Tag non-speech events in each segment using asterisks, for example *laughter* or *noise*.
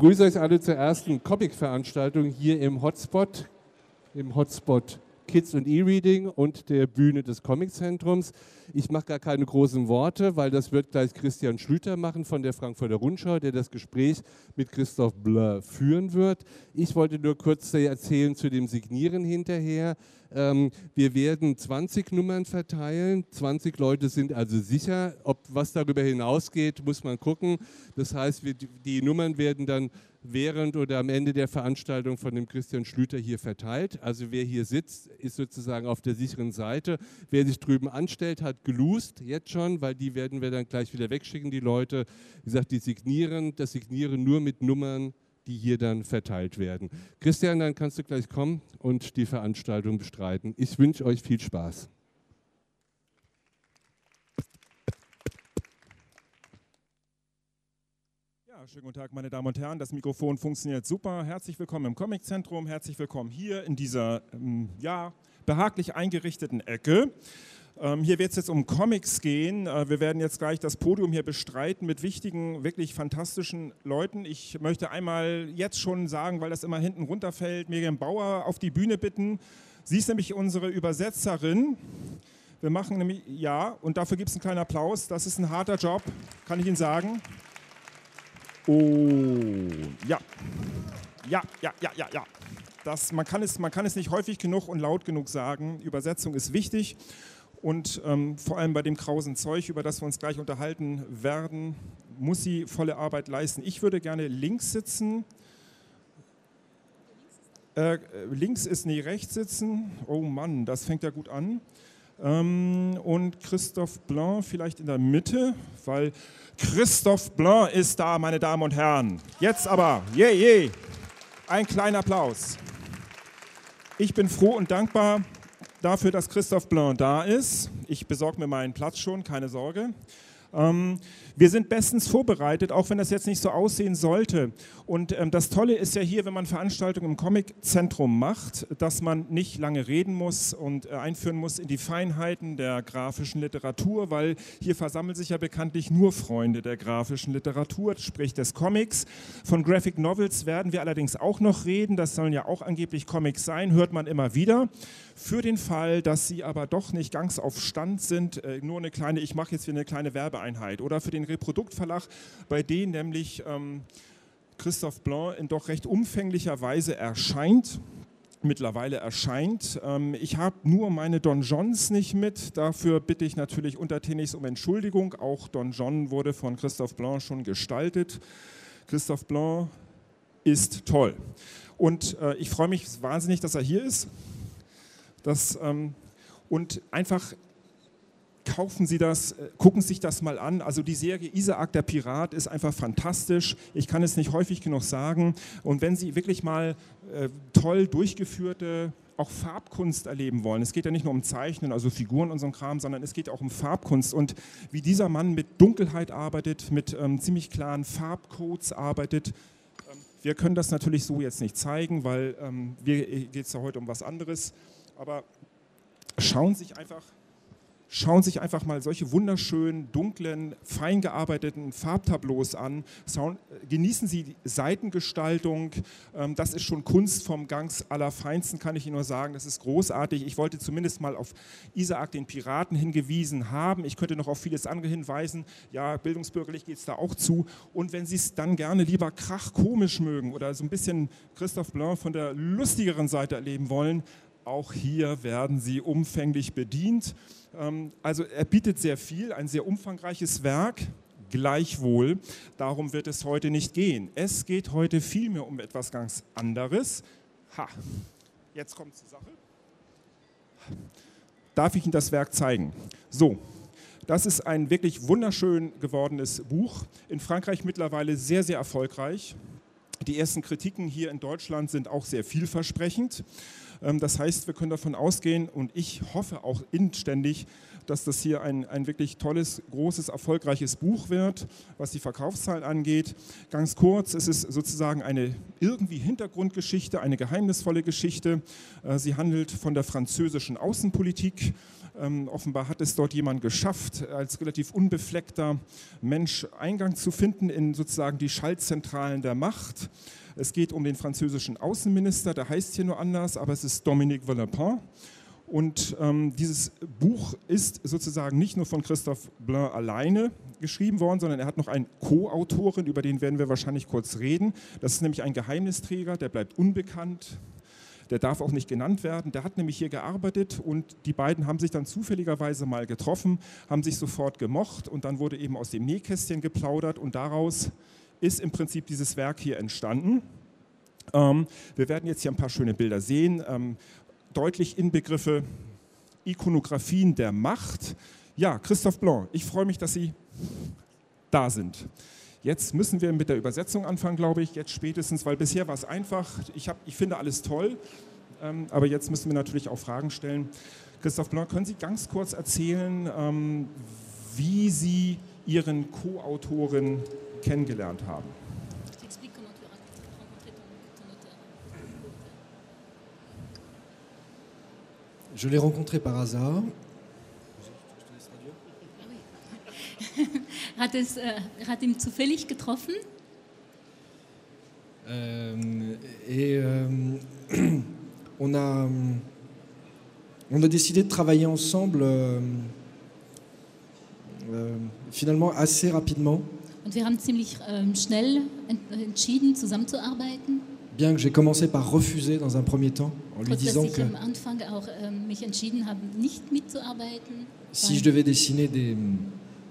begrüße euch alle zur ersten Comic-Veranstaltung hier im Hotspot, im Hotspot Kids und E-Reading und der Bühne des Comiczentrums. Ich mache gar keine großen Worte, weil das wird gleich Christian Schlüter machen von der Frankfurter Rundschau, der das Gespräch mit Christoph Bleur führen wird. Ich wollte nur kurz erzählen zu dem Signieren hinterher. Ähm, wir werden 20 Nummern verteilen. 20 Leute sind also sicher. Ob was darüber hinausgeht, muss man gucken. Das heißt, die Nummern werden dann während oder am Ende der Veranstaltung von dem Christian Schlüter hier verteilt. Also wer hier sitzt, ist sozusagen auf der sicheren Seite. Wer sich drüben anstellt, hat geloost, jetzt schon, weil die werden wir dann gleich wieder wegschicken, die Leute. Wie gesagt, die signieren, das signieren nur mit Nummern, die hier dann verteilt werden. Christian, dann kannst du gleich kommen und die Veranstaltung bestreiten. Ich wünsche euch viel Spaß. schönen guten Tag, meine Damen und Herren. Das Mikrofon funktioniert super. Herzlich willkommen im Comiczentrum. Herzlich willkommen hier in dieser ähm, ja, behaglich eingerichteten Ecke. Ähm, hier wird es jetzt um Comics gehen. Äh, wir werden jetzt gleich das Podium hier bestreiten mit wichtigen, wirklich fantastischen Leuten. Ich möchte einmal jetzt schon sagen, weil das immer hinten runterfällt, Miriam Bauer auf die Bühne bitten. Sie ist nämlich unsere Übersetzerin. Wir machen nämlich, ja, und dafür gibt es einen kleinen Applaus. Das ist ein harter Job, kann ich Ihnen sagen. Oh, ja. Ja, ja, ja, ja, ja. Das, man, kann es, man kann es nicht häufig genug und laut genug sagen. Übersetzung ist wichtig. Und ähm, vor allem bei dem krausen Zeug, über das wir uns gleich unterhalten werden, muss sie volle Arbeit leisten. Ich würde gerne links sitzen. Äh, links ist nie rechts sitzen. Oh Mann, das fängt ja gut an. Ähm, und Christophe Blanc vielleicht in der Mitte, weil Christophe Blanc ist da, meine Damen und Herren. Jetzt aber, je, yeah, je, yeah. ein kleiner Applaus. Ich bin froh und dankbar dafür, dass Christophe Blanc da ist. Ich besorge mir meinen Platz schon, keine Sorge. Ähm, wir sind bestens vorbereitet, auch wenn das jetzt nicht so aussehen sollte. Und ähm, das Tolle ist ja hier, wenn man Veranstaltungen im Comiczentrum macht, dass man nicht lange reden muss und äh, einführen muss in die Feinheiten der grafischen Literatur, weil hier versammeln sich ja bekanntlich nur Freunde der grafischen Literatur, sprich des Comics. Von Graphic Novels werden wir allerdings auch noch reden. Das sollen ja auch angeblich Comics sein, hört man immer wieder. Für den Fall, dass sie aber doch nicht ganz auf Stand sind, äh, nur eine kleine, ich mache jetzt hier eine kleine Werbeeinheit. Oder für den Reproduktverlag, bei denen nämlich ähm, Christoph Blanc in doch recht umfänglicher Weise erscheint mittlerweile erscheint. Ähm, ich habe nur meine Don Johns nicht mit. Dafür bitte ich natürlich untertänigst um Entschuldigung. Auch Don John wurde von Christoph Blanc schon gestaltet. Christoph Blanc ist toll. Und äh, ich freue mich wahnsinnig, dass er hier ist. Das, ähm, und einfach kaufen Sie das, äh, gucken Sie sich das mal an. Also die Serie Isaac der Pirat ist einfach fantastisch. Ich kann es nicht häufig genug sagen. Und wenn Sie wirklich mal äh, toll durchgeführte auch Farbkunst erleben wollen. Es geht ja nicht nur um Zeichnen, also Figuren und so Kram, sondern es geht auch um Farbkunst und wie dieser Mann mit Dunkelheit arbeitet, mit ähm, ziemlich klaren Farbcodes arbeitet. Ähm, wir können das natürlich so jetzt nicht zeigen, weil ähm, äh, geht es ja heute um was anderes. Aber schauen Sie sich einfach schauen sich einfach mal solche wunderschönen, dunklen, fein gearbeiteten Farbtableaus an. Genießen Sie die Seitengestaltung. Ähm, das ist schon Kunst vom ganz allerfeinsten, kann ich Ihnen nur sagen. Das ist großartig. Ich wollte zumindest mal auf Isaac den Piraten hingewiesen haben. Ich könnte noch auf vieles andere hinweisen. Ja, bildungsbürgerlich geht es da auch zu. Und wenn Sie es dann gerne lieber krachkomisch mögen oder so ein bisschen Christophe Blanc von der lustigeren Seite erleben wollen, auch hier werden Sie umfänglich bedient. Ähm, also er bietet sehr viel, ein sehr umfangreiches Werk. Gleichwohl, darum wird es heute nicht gehen. Es geht heute vielmehr um etwas ganz anderes. Ha, jetzt kommt zur Sache. Darf ich Ihnen das Werk zeigen? So, das ist ein wirklich wunderschön gewordenes Buch. In Frankreich mittlerweile sehr, sehr erfolgreich. Die ersten Kritiken hier in Deutschland sind auch sehr vielversprechend. Ähm, das heißt, wir können davon ausgehen und ich hoffe auch inständig, dass das hier ein, ein wirklich tolles, großes, erfolgreiches Buch wird, was die Verkaufszahlen angeht. Ganz kurz, es ist sozusagen eine irgendwie Hintergrundgeschichte, eine geheimnisvolle Geschichte. Äh, sie handelt von der französischen Außenpolitik. Ähm, offenbar hat es dort jemand geschafft, als relativ unbefleckter Mensch Eingang zu finden in sozusagen die Schaltzentralen der Macht. Es geht um den französischen Außenminister, der heißt hier nur anders, aber es ist Dominique Villepin. Und ähm, dieses Buch ist sozusagen nicht nur von Christophe Blain alleine geschrieben worden, sondern er hat noch einen Co-Autorin, über den werden wir wahrscheinlich kurz reden. Das ist nämlich ein Geheimnisträger, der bleibt unbekannt. Der darf auch nicht genannt werden. Der hat nämlich hier gearbeitet und die beiden haben sich dann zufälligerweise mal getroffen, haben sich sofort gemocht und dann wurde eben aus dem Nähkästchen geplaudert und daraus ist im Prinzip dieses Werk hier entstanden. Ähm, wir werden jetzt hier ein paar schöne Bilder sehen. Ähm, deutlich Inbegriffe, Ikonografien der Macht. Ja, Christophe Blanc, ich freue mich, dass Sie da sind. Jetzt müssen wir mit der Übersetzung anfangen, glaube ich, jetzt spätestens, weil bisher war es einfach. Ich, hab, ich finde alles toll, ähm, aber jetzt müssen wir natürlich auch Fragen stellen. Christophe Blanc, können Sie ganz kurz erzählen, ähm, wie Sie Ihren Co-Autoren kennengelernt haben? Je l'ai rencontré par hasard. *laughs* hat, es, äh, hat ihn zufällig getroffen? Euh, et euh, *clears throat* on, a, on a décidé de travailler ensemble euh, euh, finalement assez rapidement. Und wir haben ziemlich ähm, schnell entschieden, zusammenzuarbeiten. Bien que j'ai commencé par refuser dans un premier temps, en lui disant que ähm, si je devais dessiner des,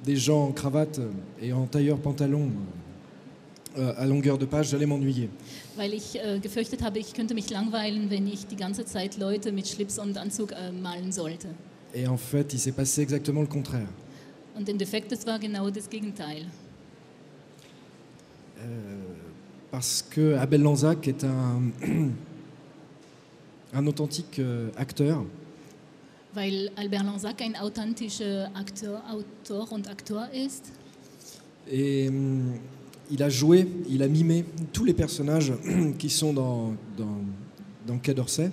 des gens en cravate et en tailleur pantalon euh, à longueur de page, j'allais m'ennuyer. Weil ich gefürchtet habe, ich könnte mich langweilen, wenn ich die ganze Zeit Leute mit Schlips und Anzug malen sollte. Et en fait, il s'est passé exactement le contraire. Und im Defekt, das war genau das Gegenteil. Euh, parce que Abel Lanzac est un, *clears throat* un authentique euh, acteur. Weil Albert Lanzac ein authentischer Akteur, Autor und Akteur ist. Et hum, il a joué, il a mimé tous les personnages *clears throat* qui sont dans, dans, dans Quai d'Orsay.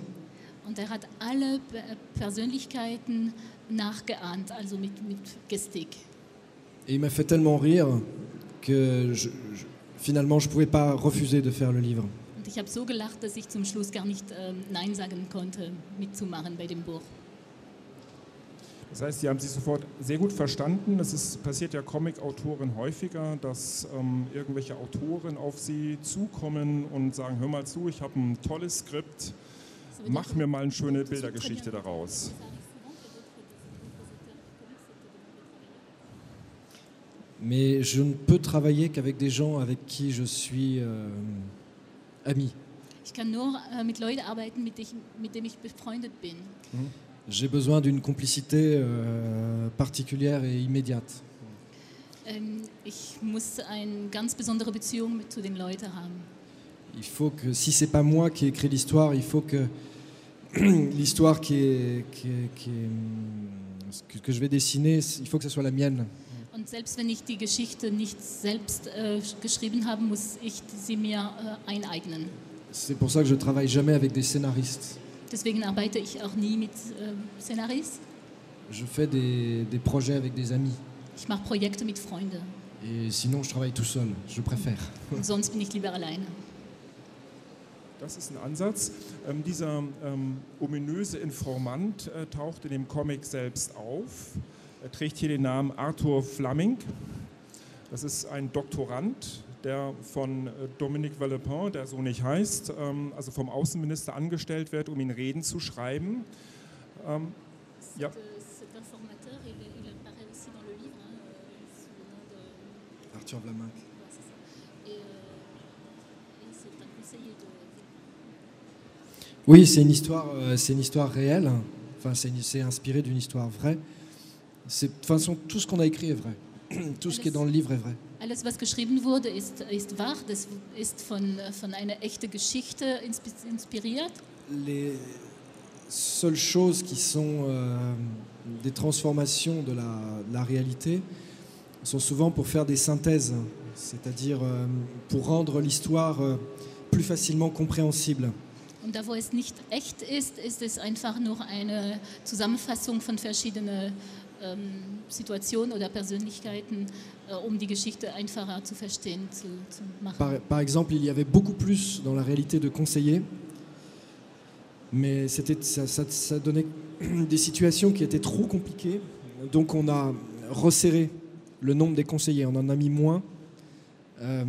Und er hat alle Pe- Persönlichkeiten nachgeahmt, also mit, mit Gestik. Et il m'a fait tellement rire que je- je- finalement je ne pouvais pas refuser de faire le livre. Und ich habe so gelacht, dass ich zum Schluss gar nicht ähm, Nein sagen konnte, mitzumachen bei dem Buch. Das heißt, Sie haben sich sofort sehr gut verstanden. Das ist, passiert ja Comic-Autoren häufiger, dass ähm, irgendwelche Autoren auf sie zukommen und sagen, hör mal zu, ich habe ein tolles Skript, mach mir mal eine schöne Bildergeschichte daraus. Mais je ne peux travailler qu'avec des gens avec qui je suis euh, ami. Ich kann nur mit Leuten arbeiten, mit, ich, mit denen ich befreundet bin. J'ai besoin d'une complicité euh, particulière et immédiate. Ähm, ich muss eine ganz besondere Beziehung mit, zu den Leuten haben. Il faut que, si c'est pas moi qui ai écrit l'histoire, il faut que *clears throat* l'histoire qui est, qui est- qui est, hum, que, que je vais dessiner, il faut que ce soit la mienne. Und selbst wenn ich die Geschichte nicht selbst äh, geschrieben habe, muss ich sie mir äh, eineignen. C'est pour ça que je travaille jamais avec des scénaristes. Deswegen arbeite ich auch nie mit äh, Szenaries. Je fais des, des projets avec des amis. Ich mache Projekte mit Freunden. Et sinon, je travaille tout seul. Je préfère. Und sonst bin ich lieber alleine. Das ist ein Ansatz. Ähm, dieser ähm, ominöse Informant äh, taucht in dem Comic selbst auf. Er trägt hier den Namen Arthur Flaming. Das ist ein Doktorand, der von äh, Dominique Villepin, der so nicht heißt, ähm, also vom Außenminister angestellt wird, um ihn Reden zu schreiben. Ähm, ja. Arthur Vlaminck. Euh. Oui, c'est une histoire, euh, c'est une histoire réelle. Enfin, c'est inspiré d'une histoire vraie. De toute façon, tout ce qu'on a écrit est vrai. *clears throat* Tout ce qui est dans le livre est vrai. Alles, was geschrieben wurde, ist, ist wahr. Das ist von, von einer echten Geschichte inspi- inspiriert. Les, seules choses qui sont euh, des transformations de la, de la réalité sont souvent pour faire des synthèses, c'est-à-dire euh, pour rendre l'histoire euh, plus facilement compréhensible. Und da, wo es nicht echt ist, ist es einfach nur eine Zusammenfassung von verschiedenen ähm, Situationen oder Persönlichkeiten, äh, um die Geschichte einfacher zu verstehen, zu, zu machen. Par, par exemple, il y avait beaucoup plus dans la réalité de conseillers, mais c'était, ça, ça- ça donnait *clears throat* des situations qui étaient trop compliquées. Donc on a resserré le nombre des conseillers, on en a mis moins. Euh,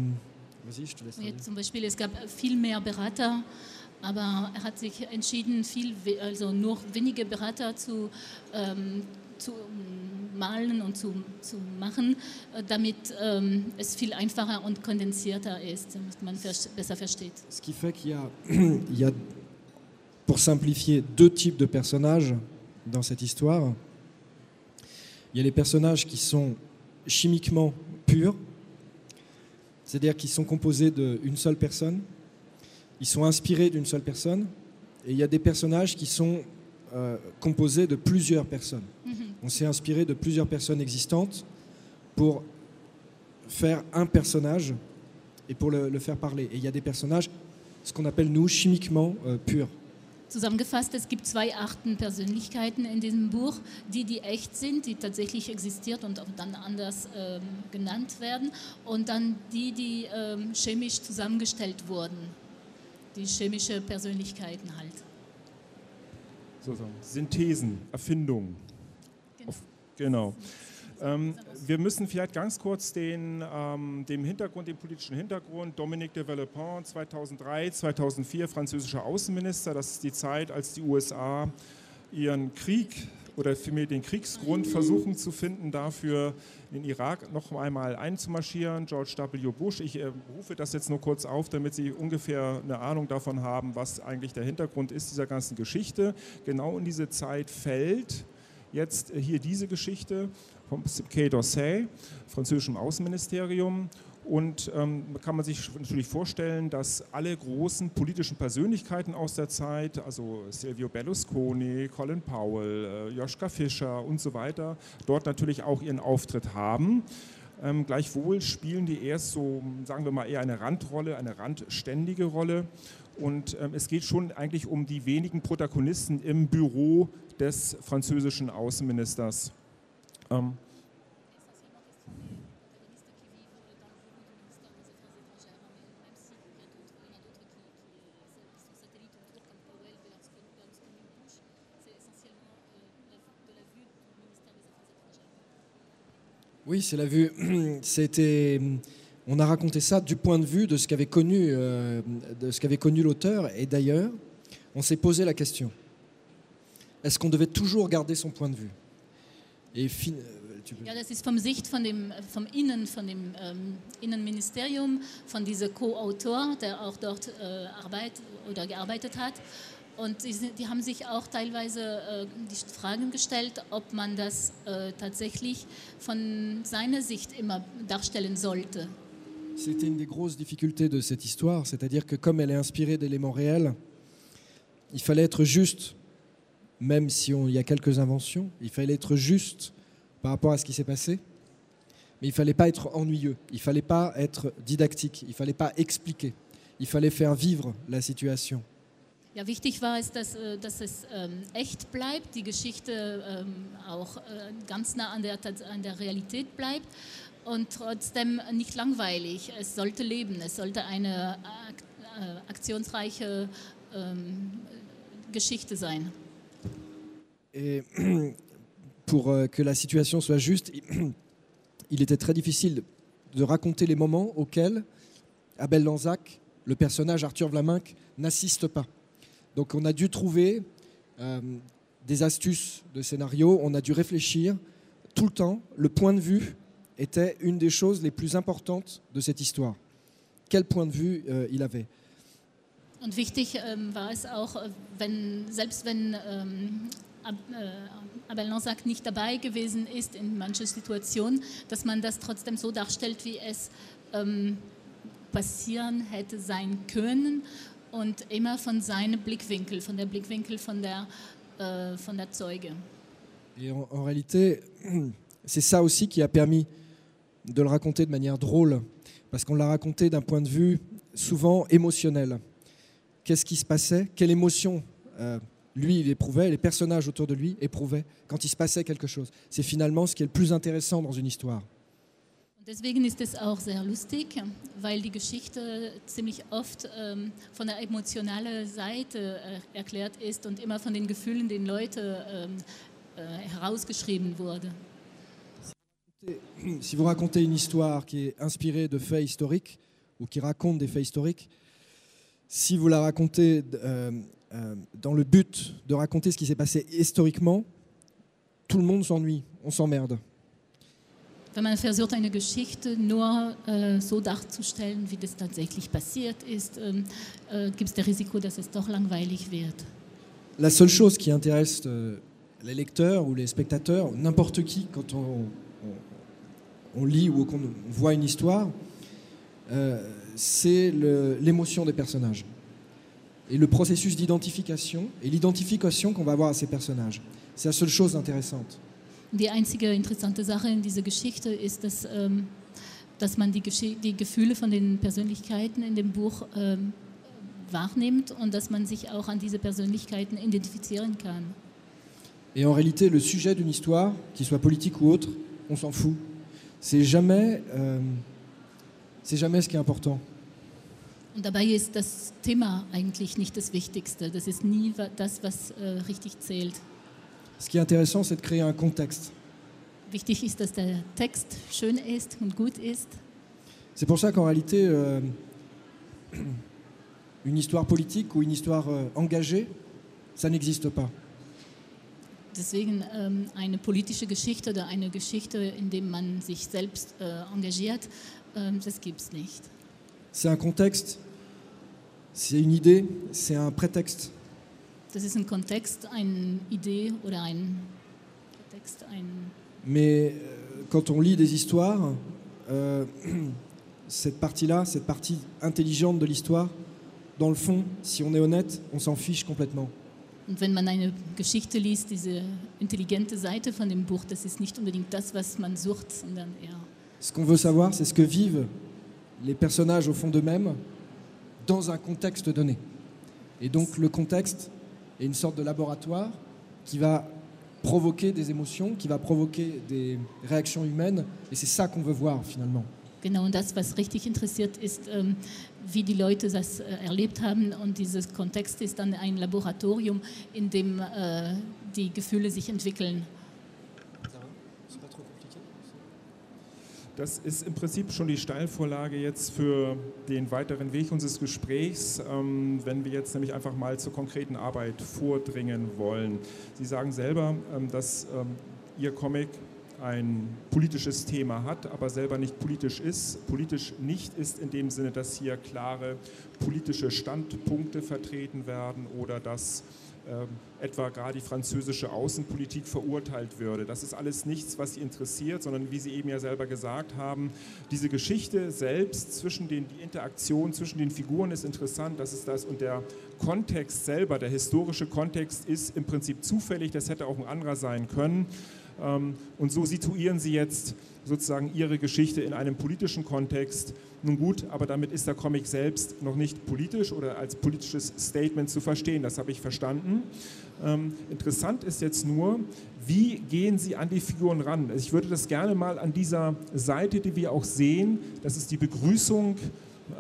Vas-y, je te laisse. Jetzt zum Beispiel, es gab viel mehr Berater, aber er hat sich entschieden, viel, also nur wenige Berater zu, ähm, zu malen und zu, zu machen, äh, damit ähm, es viel einfacher und kondensierter ist, damit man besser versteht. Ce qui fait qu'il y a, *clears throat* il y a, pour simplifier, deux types de personnages dans cette histoire. Il y a les personnages qui sont chimiquement purs, c'est-à-dire qui sont composés d'une seule personne, ils sont inspirés d'une seule personne, et il y a des personnages qui sont euh, composés de plusieurs personnes. Mhm. On s'est inspiré de plusieurs personnes existantes pour faire un personnage et pour le, le faire parler. Et il y a des personnages, ce qu'on appelle nous chimiquement euh, purs. Zusammengefasst, es gibt zwei Arten Persönlichkeiten in diesem Buch, die, die echt sind, die tatsächlich existiert und auch dann anders ähm, genannt werden, und dann die, die ähm, chemisch zusammengestellt wurden, die chemische Persönlichkeiten halt. sozusagen Synthesen, Erfindungen. Genau. Ähm, wir müssen vielleicht ganz kurz den, ähm, dem Hintergrund, dem politischen Hintergrund, Dominique de Villepin, 2003, 2004 französischer Außenminister, das ist die Zeit, als die USA ihren Krieg oder vielmehr den Kriegsgrund versuchen zu finden, dafür in den Irak noch einmal einzumarschieren. George W. Bush, ich äh, rufe das jetzt nur kurz auf, damit Sie ungefähr eine Ahnung davon haben, was eigentlich der Hintergrund ist dieser ganzen Geschichte. Genau in diese Zeit fällt jetzt äh, hier diese Geschichte vom Quai d'Orsay, französischem Außenministerium. Und ähm, kann man sich natürlich vorstellen, dass alle großen politischen Persönlichkeiten aus der Zeit, also Silvio Berlusconi, Colin Powell, äh, Joschka Fischer und so weiter, dort natürlich auch ihren Auftritt haben. Ähm, gleichwohl spielen die erst so, sagen wir mal, eher eine Randrolle, eine randständige Rolle. Und ähm, es geht schon eigentlich um die wenigen Protagonisten im Büro des französischen Außenministers. Ähm, Oui, c'est la vue. *clears throat* C'était, on a raconté ça du point de vue de ce qu'avait connu, euh, de ce qu'avait connu l'auteur. Et d'ailleurs, on s'est posé la question est-ce qu'on devait toujours garder son point de vue? Et fin- euh, Ja, das ist vom Sicht von dem, vom Innen, von dem ähm, Innenministerium, von diesem Co-Autor, der auch dort äh, arbeit, oder gearbeitet hat. Und die, die haben sich auch teilweise äh, die Fragen gestellt, ob man das äh, tatsächlich von seiner Sicht immer darstellen sollte. C'était une des grosses difficultés de cette histoire, c'est-à-dire que comme elle est inspirée d'éléments réels, il fallait être juste, même si on- il y a quelques inventions, il fallait être juste par rapport à ce qui s'est passé, mais il fallait pas être ennuyeux, il fallait pas être didactique, il fallait pas expliquer, il fallait faire vivre la situation. Wichtig war es, dass, äh, es ähm, echt bleibt, die Geschichte ähm, auch äh, ganz nah an der Realität bleibt und trotzdem nicht langweilig. Es sollte leben, es sollte eine äh, aktionsreiche ähm, Geschichte sein. Et *clears throat* pour euh, que la situation soit juste, *clears throat* il était très difficile de raconter les moments auxquels Abel Lanzac, le personnage Arthur Vlaminck, n'assiste pas. Donc on a dû trouver euh, des astuces de scénario, on a dû réfléchir tout le temps. Le point de vue était une des choses les plus importantes de cette histoire. Quel point de vue euh, il avait Und wichtig ähm, war es auch, äh, wenn, selbst wenn ähm, Ab, äh, Abel Lanzac nicht dabei gewesen ist in manchen Situationen, dass man das trotzdem so darstellt, wie es ähm, passieren hätte sein können und immer von seinem Blickwinkel, von der Blickwinkel von der, äh, von der Zeuge. Et en, en réalité, *clears throat* c'est ça aussi qui a permis de le raconter de manière drôle, parce qu'on l'a raconté d'un point de vue souvent émotionnel. Qu'est-ce qui se passait? Quelle émotion euh, lui, il éprouvait, les personnages autour de lui éprouvaient quand il se passait quelque chose. C'est finalement ce qui est le plus intéressant dans une histoire. Deswegen ist es auch sehr lustig, weil die Geschichte ziemlich oft ähm, von der emotionalen Seite äh, erklärt ist und immer von den Gefühlen den Leute ähm, äh, herausgeschrieben wurde. Si vous racontez une histoire qui est inspirée de faits historiques ou qui raconte des faits historiques, si vous la racontez euh, euh, dans le but de raconter ce qui s'est passé historiquement, tout le monde s'ennuie, on s'emmerde. Wenn man versucht, eine Geschichte nur äh, so darzustellen, wie das tatsächlich passiert ist, ähm, äh, gibt es das Risiko, dass es doch langweilig wird. La seule chose qui intéresse euh, les lecteurs ou les spectateurs, n'importe qui, quand on, on- lit ou qu'on voit une histoire, euh, c'est l'émotion des personnages. Et le processus d'identification, et l'identification qu'on va avoir à ces personnages. C'est la seule chose intéressante. Die einzige interessante Sache in dieser Geschichte ist, dass, ähm, dass man die, die Gefühle von den Persönlichkeiten in dem Buch ähm, wahrnimmt und dass man sich auch an diese Persönlichkeiten identifizieren kann. Et en réalité, le sujet d'une histoire, qu'il soit politique ou autre, on s'en fout. C'est jamais, euh, c'est jamais ce qui est important. Und dabei ist das Thema eigentlich nicht das Wichtigste. Das ist nie das, was äh, richtig zählt. Ce qui est intéressant, c'est de créer un contexte. Wichtig ist, dass der Text schön ist und gut ist. C'est pour ça qu'en réalité, euh, *clears throat* une histoire politique ou une histoire euh, engagée, ça n'existe pas. Deswegen ähm, eine politische Geschichte oder eine Geschichte, in der man sich selbst äh, engagiert, ähm, das gibt es nicht. C'est un contexte, c'est une idée, c'est un prétexte. Das ist ein Kontext, eine Idee oder ein Text, ein Mais euh, quand on lit des histoires, euh, cette partie-là, cette partie intelligente de l'histoire, dans le fond, si on est honnête, on s'en fiche complètement. Und wenn man eine Geschichte liest, diese intelligente Seite von dem Buch, das ist nicht unbedingt das, was man sucht, sondern eher Ce qu'on veut savoir, c'est ce que vivent les personnages au fond d'eux-mêmes dans un contexte donné. Et donc le contexte est une sorte de laboratoire qui va provoquer des émotions, qui va provoquer des réactions humaines, et c'est ça qu'on veut voir finalement. genau und das, was richtig interessiert, ist, ähm, wie die Leute das äh, erlebt haben. Und dieses Kontext ist dann ein Laboratorium, in dem äh, die Gefühle sich entwickeln. Das ist im Prinzip schon die Steilvorlage jetzt für den weiteren Weg unseres Gesprächs, ähm, wenn wir jetzt nämlich einfach mal zur konkreten Arbeit vordringen wollen. Sie sagen selber, ähm, dass ähm, Ihr Comic ein politisches Thema hat, aber selber nicht politisch ist. Politisch nicht ist in dem Sinne, dass hier klare politische Standpunkte vertreten werden oder dass ähm, etwa gerade die französische Außenpolitik verurteilt würde. Das ist alles nichts, was Sie interessiert, sondern wie Sie eben ja selber gesagt haben, diese Geschichte selbst zwischen den, die Interaktion zwischen den Figuren ist interessant, das ist das und der Kontext selber, der historische Kontext ist im Prinzip zufällig, das hätte auch ein anderer sein können. Ähm, Und so situieren Sie jetzt sozusagen Ihre Geschichte in einem politischen Kontext. Nun gut, aber damit ist der Comic selbst noch nicht politisch oder als politisches Statement zu verstehen. Das habe ich verstanden. Ähm, interessant ist jetzt nur, wie gehen Sie an die Figuren ran? Also Ich würde das gerne mal an dieser Seite, die wir auch sehen, das ist die Begrüßung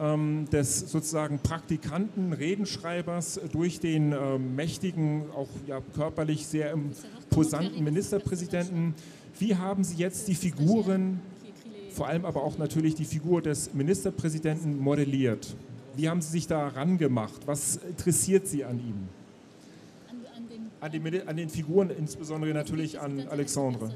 ähm, des sozusagen Praktikanten, Redenschreibers durch den ähm, mächtigen, auch ja, körperlich sehr imposanten Ministerpräsidenten. Wie haben Sie jetzt die Figuren, vor allem aber auch natürlich die Figur des Ministerpräsidenten modelliert? Wie haben Sie sich da rangemacht? Was interessiert Sie an ihm? An, den, an den Figuren, insbesondere natürlich an Alexandre.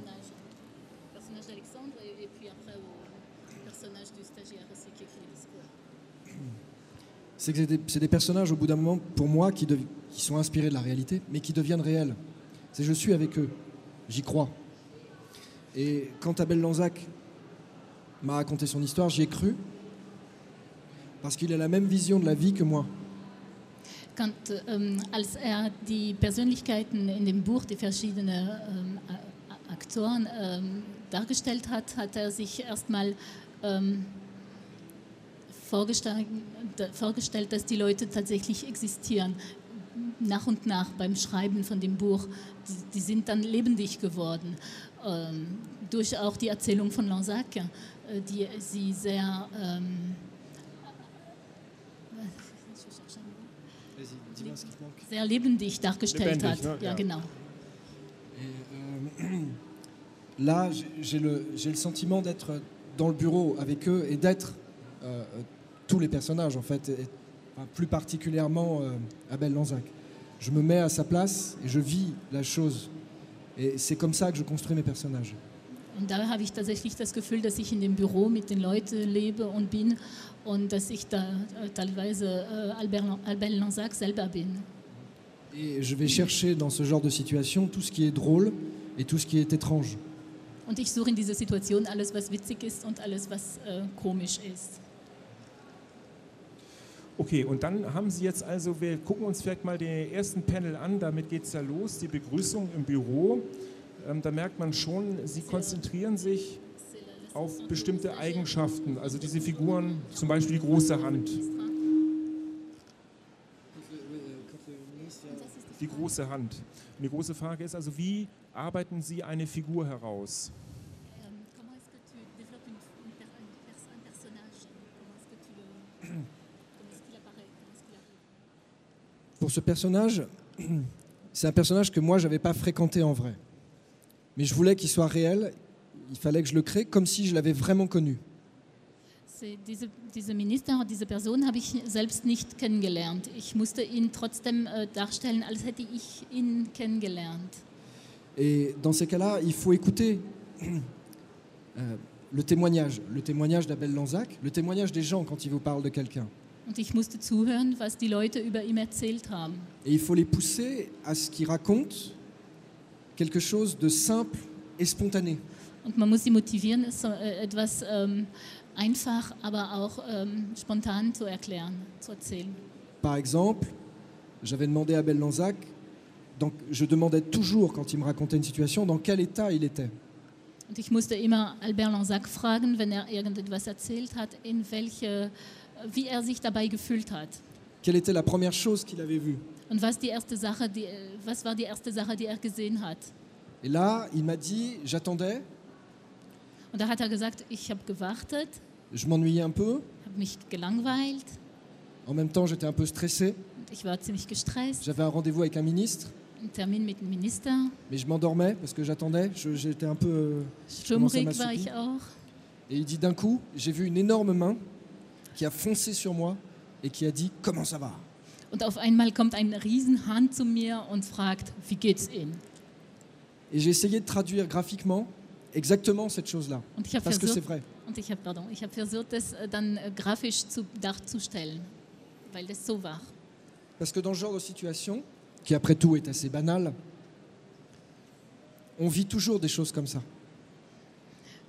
C'est que c'est des, personnages, au bout d'un moment, pour moi, qui, sont inspirés de la réalité, mais qui deviennent réels. C'est je suis avec eux, j'y crois. Et quand Abel Lanzac m'a raconté son histoire, j'y ai cru, parce qu'il a la même vision de la vie que moi. konnte, ähm, als er die Persönlichkeiten in dem Buch, die verschiedenen ähm, ähm, dargestellt hat, hat er sich erstmal ähm, vorgestellt, vorgestellt, dass die Leute tatsächlich existieren. Nach und nach beim Schreiben von dem Buch, die, die sind dann lebendig geworden. Ähm, durch auch die Erzählung von Lanzac, äh, die sie sehr ähm, sehr lebendig dargestellt Lebendig, hat. ne? Ja, Ja. genau. Là, j'ai- le, le sentiment d'être dans le bureau avec eux et d'être euh, tous les personnages, en fait, et, enfin, plus particulièrement euh, Abel Lanzac. Je me mets à sa place et je vis la chose. Et c'est comme ça que je construis mes personnages. Und da habe ich tatsächlich das Gefühl, dass ich in dem Büro mit den Leuten lebe und bin und dass ich da äh, teilweise äh, Albert, Albert Lanzac selber bin. Et je vais chercher dans ce genre de situation tout ce qui est drôle et tout ce qui est étrange. Und ich suche in dieser Situation alles, was witzig ist und alles, was äh, komisch ist. Okay, und dann haben Sie jetzt also, wir gucken uns vielleicht mal den ersten Panel an, damit geht es ja los, die Begrüßung im Büro. Ähm, da merkt man schon, Sie konzentrieren sich auf bestimmte Eigenschaften, also diese Figuren, zum Beispiel die große Hand. Die große Hand. Und die große Frage ist also, wie arbeiten Sie eine Figur heraus? Pour ce personnage, *clears throat* c'est un personnage que moi, je n'avais pas fréquenté en vrai. Mais je voulais qu'il soit réel. Il fallait que je le crée comme si je l'avais vraiment connu. Diese, diese Minister, diese Person habe ich selbst nicht kennengelernt. Ich musste ihn trotzdem äh, darstellen, als hätte ich ihn kennengelernt. Et dans ces cas-là, il faut écouter *clears throat* euh, le témoignage, le témoignage d'Abel Lanzac, le témoignage des gens quand ils vous parlent de quelqu'un. Und ich musste zuhören, was die Leute über ihn erzählt haben. Et il faut les pousser à ce qu'ils racontent quelque chose de simple et spontané. Und man muss sie motivieren, es so, äh, etwas ähm, einfach, aber auch ähm, spontan zu erklären, zu erzählen. Par exemple, j'avais demandé à Lanzac, donc je demandais toujours quand il me racontait une situation, dans quel état il était. Und ich musste immer Albert Lanzac fragen, wenn er irgendetwas erzählt hat, in welche, wie er sich dabei gefühlt hat. Quelle était la première chose qu'il avait vue? Und was, die erste Sache, die, äh, was war die erste Sache, die er gesehen hat? Et là, il m'a dit, j'attendais, Und da hat er gesagt, ich habe gewartet, je m'ennuyais un peu, habe mich gelangweilt en même temps j'étais un peu stressé, und ich war ziemlich gestresst. j'avais un rendez-vous avec un ministre, Ein Termin mit dem Minister. mais je m'endormais parce que j'attendais, je- j'étais un peu... euh, commence à Schwummrig war m'assouper. ich auch. Et il dit d'un coup, j'ai vu une énorme main qui a foncé sur moi et qui a dit, comment ça va? Und auf einmal kommt eine Riesenhand zu mir und fragt, wie geht's Ihnen? Et j'ai essayé de traduire graphiquement exactement cette chose-là, parce que c'est vrai. und ich habe, pardon, ich habe versucht, das äh, dann äh, grafisch zu, darzustellen, weil das so war. Parce que dans ce genre de situation, qui après tout est assez banal, on vit toujours des choses comme ça.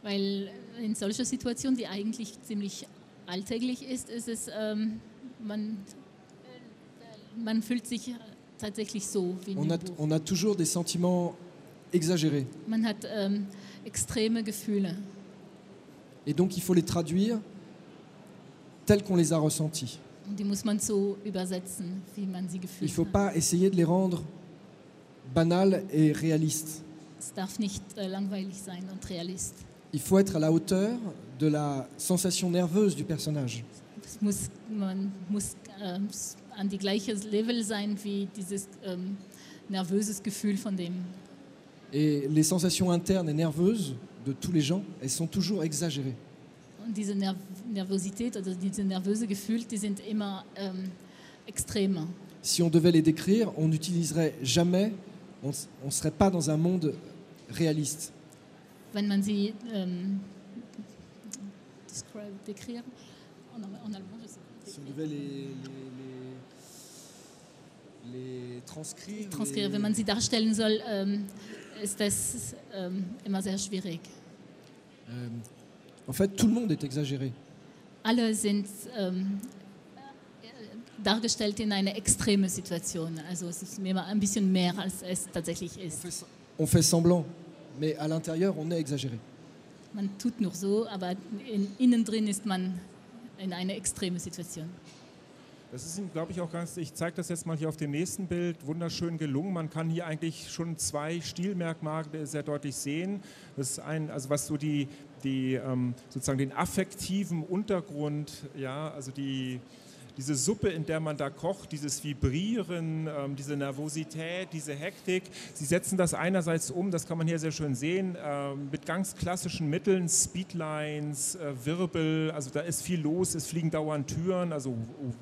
Weil in solcher Situation, die eigentlich ziemlich alltäglich ist, ist es, ähm, man, man fühlt sich tatsächlich so wie On a, on toujours des sentiments exagérés. Man hat ähm, extreme Gefühle. Et donc il faut les traduire tels qu'on les a ressentis. Und die muss man so übersetzen, wie man sie Il ne gefühlt faut hat. pas essayer de les rendre banales et réalistes. Es darf nicht äh, langweilig sein und realist. Il faut être à la hauteur de la sensation nerveuse du personnage. Es muss, man muss s- an die gleiche Level sein wie dieses ähm, nervöses Gefühl von dem. Et les sensations internes et nerveuses de tous les gens, elles sont toujours exagérées. Und diese Nerv Nervosität oder diese nervöse Gefühl, die sind immer ähm, extremer. Si on devait les décrire, on n'utiliserait jamais, on ne serait pas dans un monde réaliste. Wenn man sie ähm, décrire, en, en allemand, je sais pas, Si on devait les, les, les- les transcrire, transcrire, wenn man sie darstellen soll, ähm, ist das ähm, immer sehr schwierig. euh, en fait, tout le monde est exagéré. Alle sind, ähm, dargestellt in eine extreme Situation. Also es ist mir ein bisschen mehr, als es tatsächlich On ist. fait, on fait semblant, mais à l'intérieur, on est exagéré. Man tut nur so, aber in, innen drin ist man in eine extreme Situation. Das ist glaube ich, auch ganz, ich zeige das jetzt mal hier auf dem nächsten Bild, wunderschön gelungen. Man kann hier eigentlich schon zwei Stilmerkmale sehr deutlich sehen. Das ist ein, also was so die, die ähm, sozusagen den affektiven Untergrund, ja, also die, diese Suppe, in der man da kocht, dieses Vibrieren, ähm, diese Nervosität, diese Hektik, sie setzen das einerseits um, das kann man hier sehr schön sehen, ähm, mit ganz klassischen Mitteln, Speedlines, äh, Wirbel, also da ist viel los, es fliegen dauernd Türen, also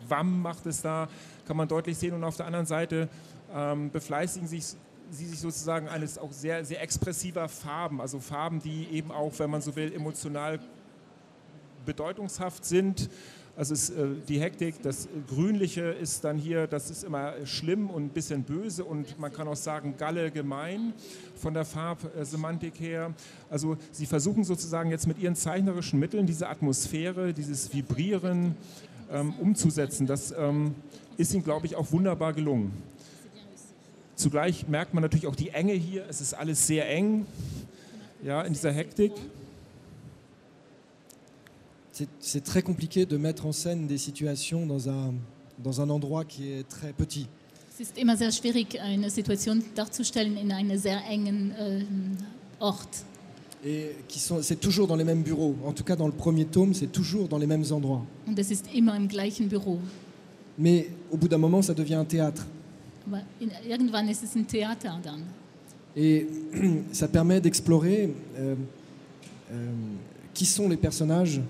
WAM macht es da, kann man deutlich sehen und auf der anderen Seite ähm, befleißigen sich sie sich sozusagen eines auch sehr, sehr expressiver Farben, also Farben, die eben auch, wenn man so will, emotional bedeutungshaft sind. Also es, äh, die Hektik, das Grünliche ist dann hier, das ist immer schlimm und ein bisschen böse und man kann auch sagen Galle gemein von der Farbsemantik her. Also sie versuchen sozusagen jetzt mit ihren zeichnerischen Mitteln diese Atmosphäre, dieses Vibrieren ähm, umzusetzen. Das ähm, ist ihnen, glaube ich, auch wunderbar gelungen. Zugleich merkt man natürlich auch die Enge hier. Es ist alles sehr eng, ja, in dieser Hektik. C'est- très compliqué de mettre en scène des situations dans un, dans un endroit qui est très petit. Es ist immer sehr schwierig, eine Situation darzustellen in einem sehr engen ähm, Ort. Et qui sont, c'est toujours dans les mêmes bureaux. En tout cas, dans le premier tome, c'est toujours dans les mêmes endroits. Und es ist immer im gleichen Büro. Mais au bout d'un moment, ça devient un théâtre. Aber in, irgendwann ist es ein Theater dann. Et *clears throat* ça permet d'explorer euh, euh, qui sont les personnages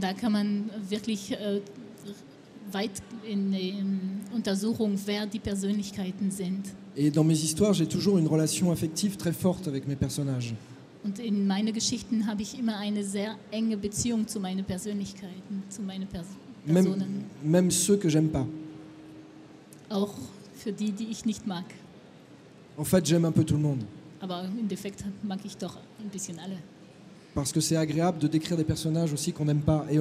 da kann man wirklich äh, weit in die Untersuchung, wer die Persönlichkeiten sind. Et dans mes histoires, j'ai toujours une relation affective très forte avec mes personnages. Und in meinen Geschichten habe ich immer eine sehr enge Beziehung zu meinen Persönlichkeiten, zu meinen Pers Même, Personen. même ceux que j'aime pas. Auch für die, die ich nicht mag. En fait, j'aime un peu tout le monde. Aber im Defekt mag ich doch ein bisschen alle. Parce que c'est agréable de décrire des personnages aussi qu'on n'aime pas. Et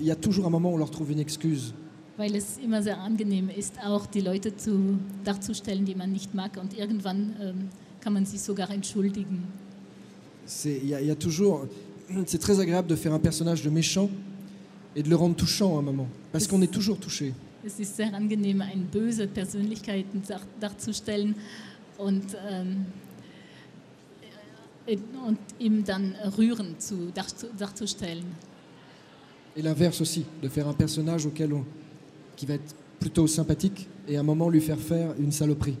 il y a toujours un moment où on leur trouve une excuse. Weil es immer sehr angenehm ist, auch die Leute zu, darzustellen, die man nicht mag. Und irgendwann ähm, kann man sich sogar entschuldigen. C'est- Il y, a- il y a toujours. *clears throat* C'est très agréable de faire un personnage de méchant et de le rendre touchant à un moment. Parce qu'on est toujours touché. Es ist sehr angenehm, eine böse Persönlichkeiten dar- darzustellen und, ähm, äh, und ihm dann rühren zu, dar, darzustellen. Et l'inverse aussi, de faire un personnage auquel on- qui va être plutôt sympathique et à un moment lui faire faire une saloperie.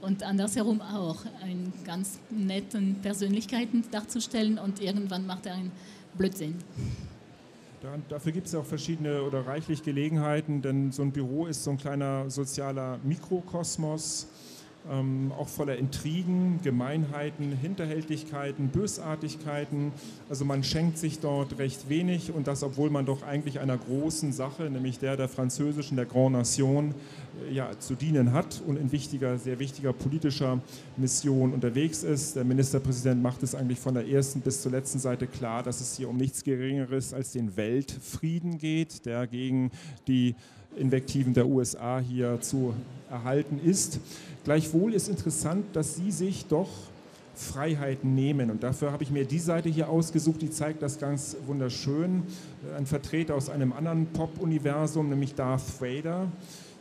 Und andersherum auch, einen ganz netten Persönlichkeiten darzustellen und irgendwann macht er einen Blödsinn. Da, dafür gibt es auch verschiedene oder reichlich Gelegenheiten, denn so ein Büro ist so ein kleiner sozialer Mikrokosmos, ähm, auch voller Intrigen, Gemeinheiten, Hinterhältigkeiten, Bösartigkeiten. Also man schenkt sich dort recht wenig und das, obwohl man doch eigentlich einer großen Sache, nämlich der der französischen, der Grand Nation, äh, ja, zu dienen hat und in wichtiger, sehr wichtiger politischer Mission unterwegs ist. Der Ministerpräsident macht es eigentlich von der ersten bis zur letzten Seite klar, dass es hier um nichts Geringeres als den Weltfrieden geht, der gegen die Invektiven der USA hier zu erhalten ist. Gleichwohl ist interessant, dass sie sich doch Freiheiten nehmen. Und dafür habe ich mir die Seite hier ausgesucht, die zeigt das ganz wunderschön. Ein Vertreter aus einem anderen Pop-Universum, nämlich Darth Vader.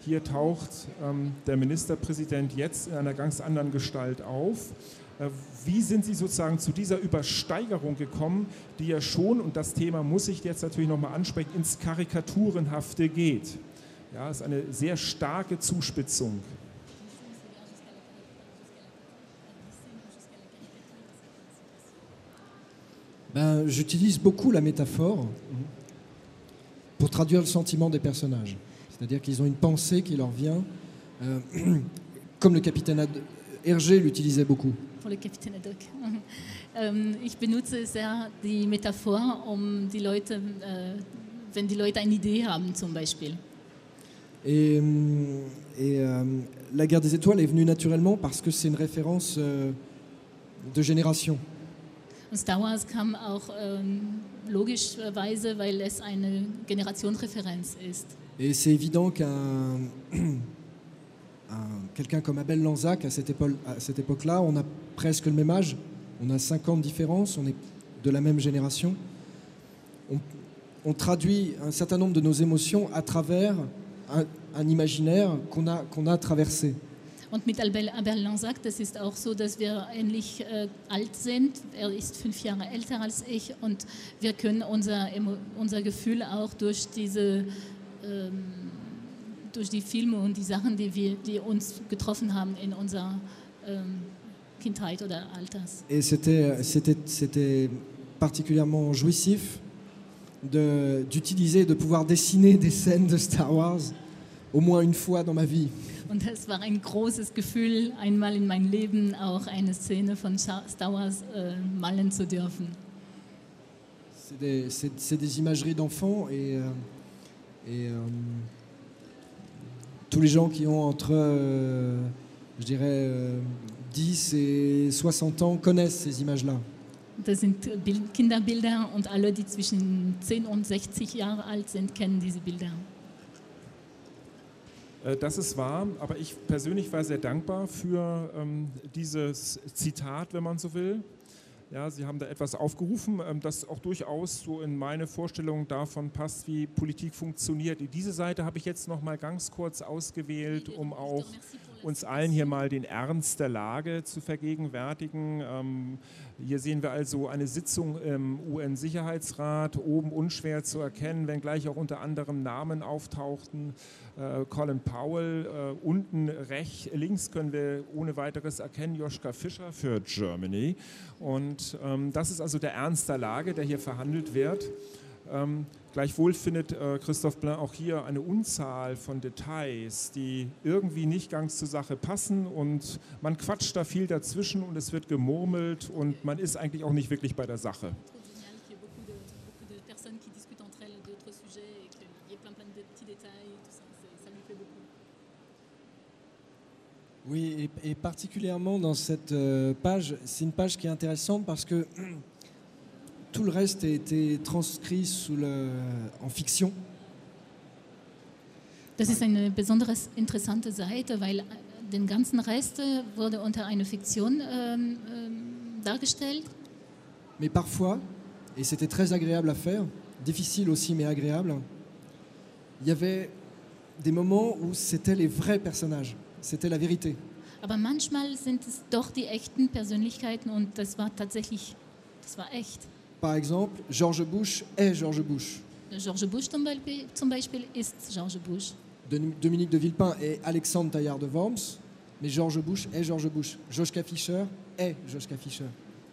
Hier taucht ähm, der Ministerpräsident jetzt in einer ganz anderen Gestalt auf. Äh, Wie sind Sie sozusagen zu dieser Übersteigerung gekommen, die ja schon, und das Thema muss ich jetzt natürlich nochmal ansprechen, ins Karikaturenhafte geht? Ja, ist eine sehr starke Zuspitzung. Ben, J'utilise beaucoup la métaphore pour traduire le sentiment des personnages. C'est-à-dire qu'ils ont une pensée qui leur vient, euh, *clears throat* comme le capitaine Ad- Hergé l'utilisait beaucoup. Volle Kapitän Doc. ähm, ich benutze sehr die Metaphor, um die Leute, äh, wenn die Leute eine Idee haben zum Beispiel. Et, hum, et, euh, la guerre des étoiles est venue naturellement parce que c'est une référence euh, de génération. Und Star Wars kam auch ähm, logischerweise, weil es eine Generationenreferenz ist. Et c'est évident qu'un *clears throat* un- quelqu'un comme Abel Lanzac, à cette épo- à cette époque-là, on a presque le même âge, on a 5 ans de différence, on est de la même génération. On, on traduit un certain nombre de nos émotions à travers un, un imaginaire qu'on a, qu'on a traversé. Und mit Abel Lanzac, das ist auch so, dass wir ähnlich äh, alt sind. Er ist fünf Jahre älter als ich und wir können unser, unser Gefühl auch durch diese ähm, durch die Filme und die Sachen, die, wir, die uns getroffen haben in unserer ähm, Kindheit oder Alters. Et c'était, c'était, c'était particulièrement jouissif d'utiliser, de pouvoir dessiner des scènes de Star Wars au moins une fois dans ma vie. Und es war ein großes Gefühl, einmal in meinem Leben auch eine Szene von Star Wars äh, malen zu dürfen. C'est des, des imageries d'enfants et, euh, et, euh, tous les gens qui ont entre, euh, je dirais, euh, 10 et 60 ans connaissent ces images-là. Das sind Bild Kinderbilder und alle, die zwischen 10 und 60 Jahre alt sind, kennen diese Bilder. Äh, Das ist wahr, aber ich persönlich war sehr dankbar für ähm, dieses Zitat, wenn man so will. Ja, Sie haben da etwas aufgerufen, ähm, das auch durchaus so in meine Vorstellung davon passt, wie Politik funktioniert. Diese Seite habe ich jetzt noch mal ganz kurz ausgewählt, um auch uns allen hier mal den Ernst der Lage zu vergegenwärtigen. Ähm, hier sehen wir also eine Sitzung im UN-Sicherheitsrat, oben unschwer zu erkennen, wenngleich auch unter anderem Namen auftauchten. Äh, Colin Powell, äh, unten rech, links können wir ohne weiteres erkennen, Joschka Fischer für Germany. Und ähm, das ist also der Ernst der Lage, der hier verhandelt wird. Ähm, gleichwohl findet äh, Christoph Blain auch hier eine Unzahl von Details, die irgendwie nicht ganz zur Sache passen und man quatscht da viel dazwischen und es wird gemurmelt und man ist eigentlich auch nicht wirklich bei der Sache. Oui, et, et particulièrement dans cette euh, page, c'est une page qui est intéressante parce que *clears throat* tout le reste a été transcrit sous le, en fiction. Das ist eine besonders interessante Seite, weil den ganzen Rest wurde unter eine Fiktion ähm, ähm, dargestellt. Mais parfois, et c'était très agréable à faire, difficile aussi mais agréable, il y avait des moments où c'était les vrais personnages, c'était la vérité. Aber manchmal sind es doch die echten Persönlichkeiten und das war tatsächlich, das war echt. Par exemple, George Bush est George Bush, George Bush zum Beispiel, ist George Bush. Dom- Dominique de Villepin est Alexandre Taillard de Worms, mais George Bush est George Bush. Joschka Fischer est Joschka Fischer.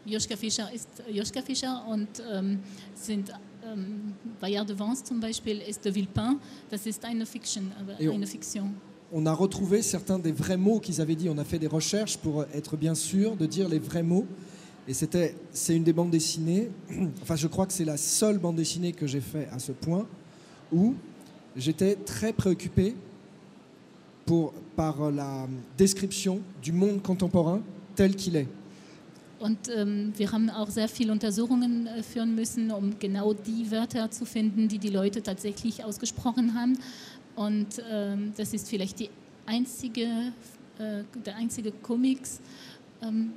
Joschka Fischer ist Joschka Fischer und ähm, sind ähm, Bayard de Vance zum Beispiel ist de Villepin. Das ist eine Fiction, Et on- eine Fiktion. On a retrouvé certains des vrais mots qu'ils avaient dit. On a fait des recherches pour être bien sûr de dire les vrais mots. Et c'était, c'est une des bandes dessinées. *clears throat* Enfin, je crois que c'est la seule bande dessinée que j'ai fait à ce point où j'étais très préoccupé pour, par la description du monde contemporain tel qu'il est. Und ähm, wir haben auch sehr viele Untersuchungen äh, führen müssen, um genau die Wörter zu finden, die die Leute tatsächlich ausgesprochen haben. Und ähm, das ist vielleicht die einzige, äh, der einzige Comics. Ähm,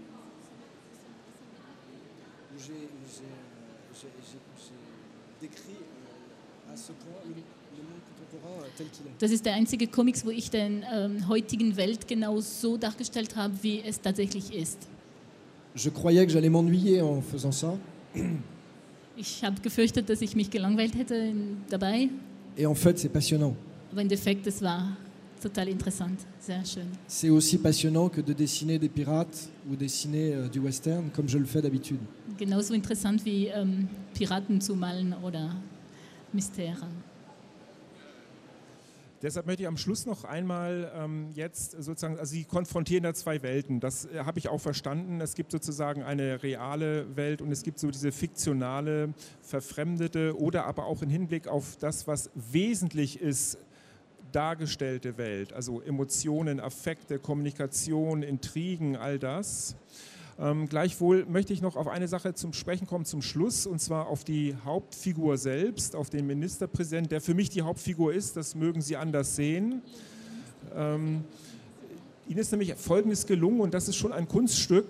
das ist der einzige Comics, wo ich den ähm, heutigen Welt genau so dargestellt habe, wie es tatsächlich ist. Je croyais que j'allais m'ennuyer en faisant ça. Ich habe gefürchtet, dass ich mich gelangweilt hätte dabei, Et en fait, c'est passionnant. aber im Endeffekt, es war total interessant, sehr schön. C'est aussi passionnant que de dessiner des pirates ou dessiner euh, du western comme je le fais d'habitude. Genauso interessant wie ähm, Piraten zu malen oder Mysterien. Deshalb möchte ich am Schluss noch einmal ähm, jetzt sozusagen, also Sie konfrontieren da zwei Welten. Das äh, habe ich auch verstanden. Es gibt sozusagen eine reale Welt und es gibt so diese fiktionale, verfremdete oder aber auch im Hinblick auf das, was wesentlich ist, dargestellte Welt. Also Emotionen, Affekte, Kommunikation, Intrigen, all das. Ähm, gleichwohl möchte ich noch auf eine Sache zum Sprechen kommen zum Schluss, und zwar auf die Hauptfigur selbst, auf den Ministerpräsidenten, der für mich die Hauptfigur ist. Das mögen Sie anders sehen. Ähm, Ihnen ist nämlich Folgendes gelungen, und das ist schon ein Kunststück.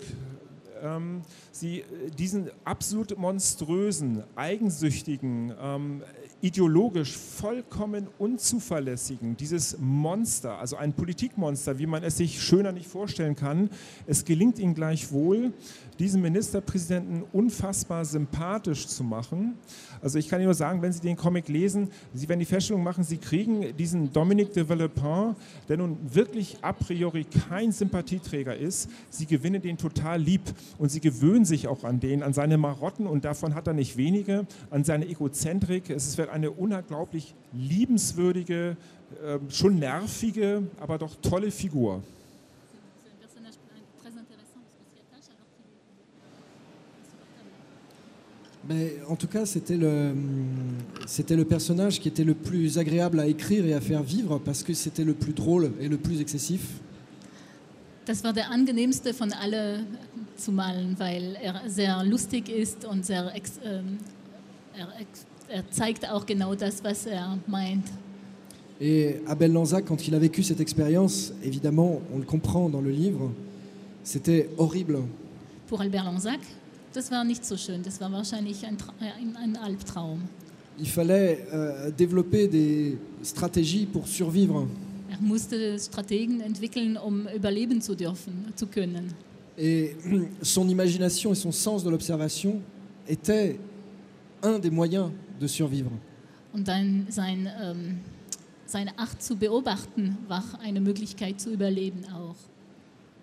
Ähm, sie diesen absolut monströsen, eigensüchtigen, ähm, ideologisch vollkommen unzuverlässigen, dieses Monster, also ein Politikmonster, wie man es sich schöner nicht vorstellen kann, es gelingt ihnen gleichwohl, diesen Ministerpräsidenten unfassbar sympathisch zu machen. Also ich kann Ihnen nur sagen, wenn Sie den Comic lesen, Sie werden die Feststellung machen, Sie kriegen diesen Dominique de Villepin, der nun wirklich a priori kein Sympathieträger ist, Sie gewinnen den total lieb und Sie gewöhnen sich auch an den, an seine Marotten und davon hat er nicht wenige, an seine Egozentrik. Es wird eine unglaublich liebenswürdige, ähm, schon nervige, aber doch tolle Figur. Mais en tout cas, c'était le, c'était le personnage qui était le plus agréable à écrire et à faire vivre parce que c'était le plus drôle et le plus excessif. Das war der angenehmste von alle zu malen, weil er sehr lustig ist und sehr ex, ähm, er, er zeigt auch genau das, was er meint. Et Abel Lanzac, quand il a vécu cette expérience, évidemment, on le comprend dans le livre, c'était horrible. Pour Albert Lanzac, das war nicht so schön, das war wahrscheinlich ein, Tra ein, ein Albtraum. Il fallait euh, développer des stratégies pour survivre. Er musste Strategen entwickeln, um überleben zu dürfen, zu können. Et *clears throat* son imagination et son sens de l'observation étaient un des moyens de survivre. Und dann sein, ähm, seine Art zu beobachten war eine Möglichkeit zu überleben auch.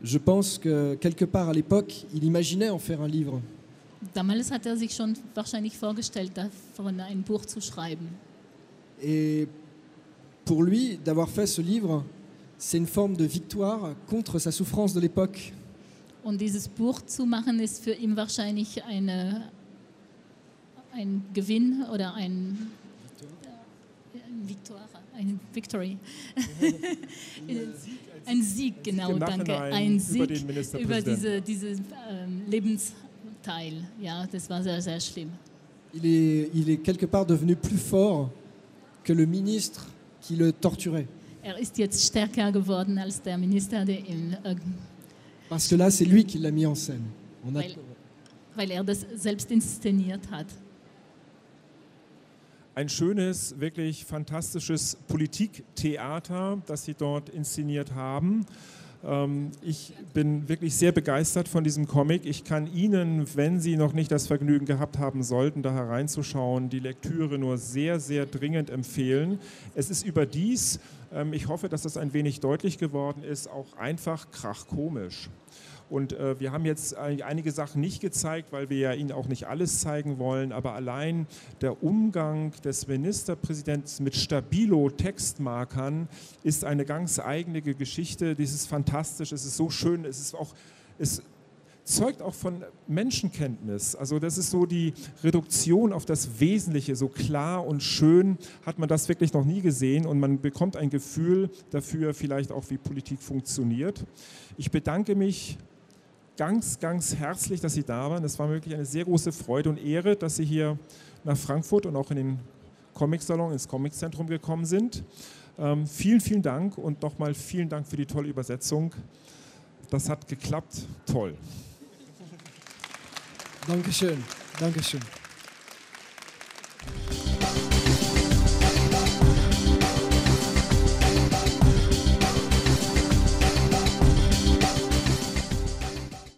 Je pense que quelque part à l'époque, il imaginait en faire un livre. Damals hat er sich schon wahrscheinlich vorgestellt, davon ein Buch zu schreiben. Et pour lui, d'avoir fait ce livre, c'est une forme de victoire contre sa souffrance de l'époque. Und dieses Buch zu machen, ist für ihn wahrscheinlich eine, ein Gewinn oder ein, ein Victoire, ein Victory. *laughs* ein Sieg, genau, danke. Ein über Sieg den über diese, diese ähm, Lebensteil. Ja, das war sehr, sehr schlimm. Il est, il est quelque part devenu plus fort que le ministre qui le torturait. Er ist jetzt stärker geworden als der Minister, der ihn, äh, Parce que là, c'est lui qui l'a mis en scène. On a- weil, weil er das selbst inszeniert hat. Ein schönes, wirklich fantastisches Politiktheater, das Sie dort inszeniert haben. Ähm, Ich bin wirklich sehr begeistert von diesem Comic. Ich kann Ihnen, wenn Sie noch nicht das Vergnügen gehabt haben sollten, da hereinzuschauen, die Lektüre nur sehr, sehr dringend empfehlen. Es ist überdies, ähm, ich hoffe, dass das ein wenig deutlich geworden ist, auch einfach krachkomisch. Und äh, wir haben jetzt ein- einige Sachen nicht gezeigt, weil wir ja Ihnen auch nicht alles zeigen wollen, aber allein der Umgang des Ministerpräsidenten mit Stabilo-Textmarkern ist eine ganz eigene Geschichte. Das ist fantastisch, es ist so schön, es ist auch, es zeugt auch von Menschenkenntnis. Also das ist so die Reduktion auf das Wesentliche, so klar und schön hat man das wirklich noch nie gesehen und man bekommt ein Gefühl dafür vielleicht auch, wie Politik funktioniert. Ich bedanke mich ganz, ganz herzlich, dass Sie da waren. Es war wirklich eine sehr große Freude und Ehre, dass Sie hier nach Frankfurt und auch in den Comic-Salon, ins Comic-Zentrum gekommen sind. Ähm, vielen, vielen Dank und nochmal vielen Dank für die tolle Übersetzung. Das hat geklappt. Toll. Dankeschön. Dankeschön.